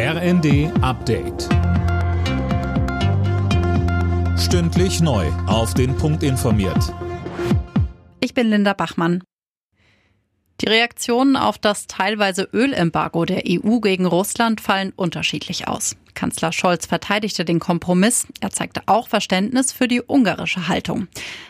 RND Update. Stündlich neu. Auf den Punkt informiert. Ich bin Linda Bachmann. Die Reaktionen auf das teilweise Ölembargo der EU gegen Russland fallen unterschiedlich aus. Kanzler Scholz verteidigte den Kompromiss. Er zeigte auch Verständnis für die ungarische Haltung.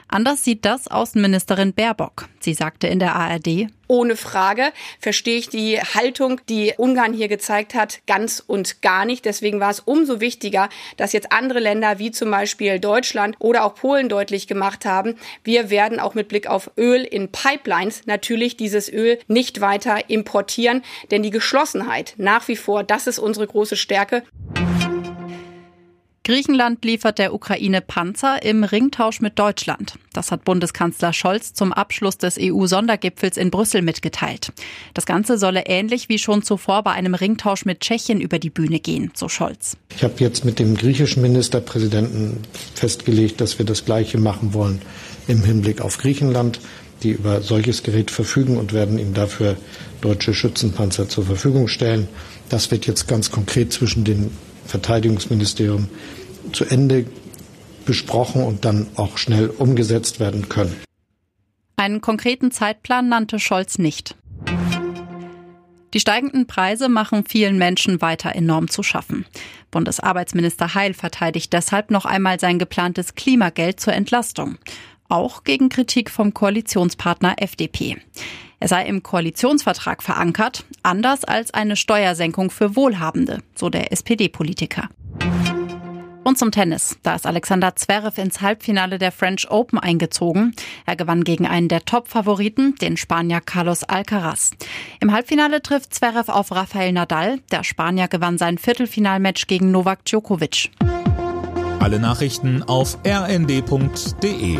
Anders sieht das Außenministerin Baerbock. Sie sagte in der ARD, ohne Frage verstehe ich die Haltung, die Ungarn hier gezeigt hat, ganz und gar nicht. Deswegen war es umso wichtiger, dass jetzt andere Länder wie zum Beispiel Deutschland oder auch Polen deutlich gemacht haben, wir werden auch mit Blick auf Öl in Pipelines natürlich dieses Öl nicht weiter importieren, denn die Geschlossenheit nach wie vor, das ist unsere große Stärke. Griechenland liefert der Ukraine Panzer im Ringtausch mit Deutschland. Das hat Bundeskanzler Scholz zum Abschluss des EU-Sondergipfels in Brüssel mitgeteilt. Das Ganze solle ähnlich wie schon zuvor bei einem Ringtausch mit Tschechien über die Bühne gehen, so Scholz. Ich habe jetzt mit dem griechischen Ministerpräsidenten festgelegt, dass wir das Gleiche machen wollen im Hinblick auf Griechenland die über solches Gerät verfügen und werden ihm dafür deutsche Schützenpanzer zur Verfügung stellen. Das wird jetzt ganz konkret zwischen den Verteidigungsministerium zu Ende besprochen und dann auch schnell umgesetzt werden können. Einen konkreten Zeitplan nannte Scholz nicht. Die steigenden Preise machen vielen Menschen weiter enorm zu schaffen. Bundesarbeitsminister Heil verteidigt deshalb noch einmal sein geplantes Klimageld zur Entlastung. Auch gegen Kritik vom Koalitionspartner FDP. Er sei im Koalitionsvertrag verankert, anders als eine Steuersenkung für Wohlhabende, so der SPD-Politiker. Und zum Tennis. Da ist Alexander Zverev ins Halbfinale der French Open eingezogen. Er gewann gegen einen der Top-Favoriten, den Spanier Carlos Alcaraz. Im Halbfinale trifft Zverev auf Rafael Nadal. Der Spanier gewann sein Viertelfinalmatch gegen Novak Djokovic. Alle Nachrichten auf rnd.de